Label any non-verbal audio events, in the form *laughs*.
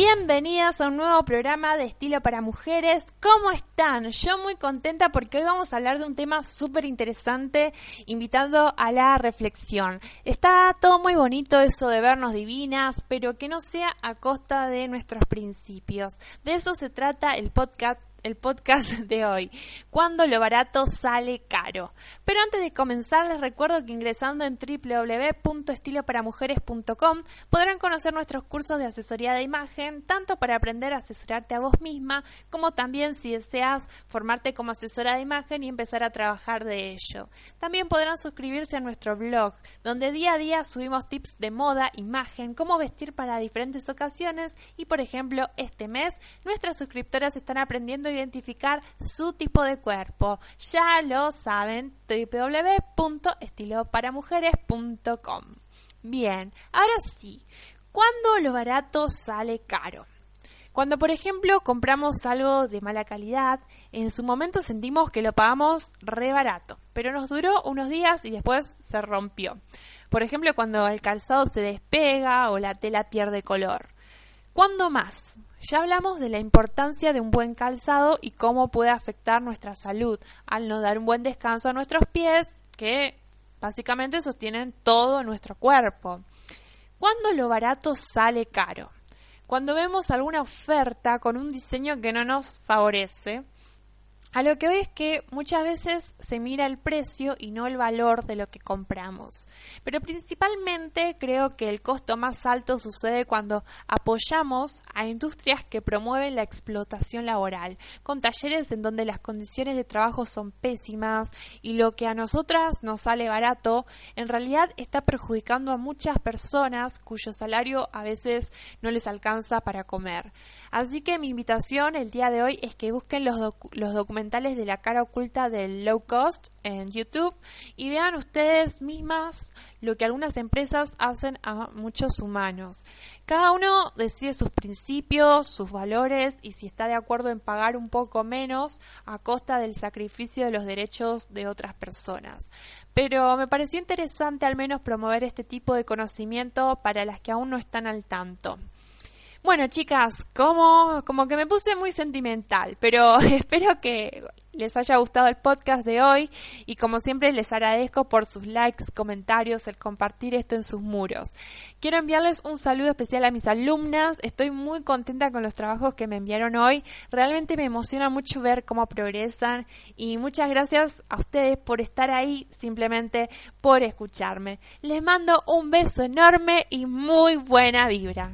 Bienvenidas a un nuevo programa de estilo para mujeres. ¿Cómo están? Yo muy contenta porque hoy vamos a hablar de un tema súper interesante, invitando a la reflexión. Está todo muy bonito eso de vernos divinas, pero que no sea a costa de nuestros principios. De eso se trata el podcast el podcast *laughs* de hoy, cuando lo barato sale caro. Pero antes de comenzar les recuerdo que ingresando en www.estiloparamujeres.com podrán conocer nuestros cursos de asesoría de imagen, tanto para aprender a asesorarte a vos misma, como también si deseas formarte como asesora de imagen y empezar a trabajar de ello. También podrán suscribirse a nuestro blog, donde día a día subimos tips de moda, imagen, cómo vestir para diferentes ocasiones y por ejemplo este mes nuestras suscriptoras están aprendiendo identificar su tipo de cuerpo. Ya lo saben, www.estiloparamujeres.com. Bien, ahora sí, ¿cuándo lo barato sale caro? Cuando, por ejemplo, compramos algo de mala calidad, en su momento sentimos que lo pagamos re barato, pero nos duró unos días y después se rompió. Por ejemplo, cuando el calzado se despega o la tela pierde color. ¿Cuándo más? Ya hablamos de la importancia de un buen calzado y cómo puede afectar nuestra salud al no dar un buen descanso a nuestros pies, que básicamente sostienen todo nuestro cuerpo. ¿Cuándo lo barato sale caro? Cuando vemos alguna oferta con un diseño que no nos favorece, a lo que veo es que muchas veces se mira el precio y no el valor de lo que compramos. Pero principalmente creo que el costo más alto sucede cuando apoyamos a industrias que promueven la explotación laboral, con talleres en donde las condiciones de trabajo son pésimas y lo que a nosotras nos sale barato, en realidad está perjudicando a muchas personas cuyo salario a veces no les alcanza para comer. Así que mi invitación el día de hoy es que busquen los, los de la cara oculta del low cost en YouTube y vean ustedes mismas lo que algunas empresas hacen a muchos humanos. Cada uno decide sus principios, sus valores y si está de acuerdo en pagar un poco menos a costa del sacrificio de los derechos de otras personas. Pero me pareció interesante al menos promover este tipo de conocimiento para las que aún no están al tanto. Bueno, chicas, como, como que me puse muy sentimental, pero *laughs* espero que les haya gustado el podcast de hoy y como siempre les agradezco por sus likes, comentarios, el compartir esto en sus muros. Quiero enviarles un saludo especial a mis alumnas, estoy muy contenta con los trabajos que me enviaron hoy, realmente me emociona mucho ver cómo progresan y muchas gracias a ustedes por estar ahí, simplemente por escucharme. Les mando un beso enorme y muy buena vibra.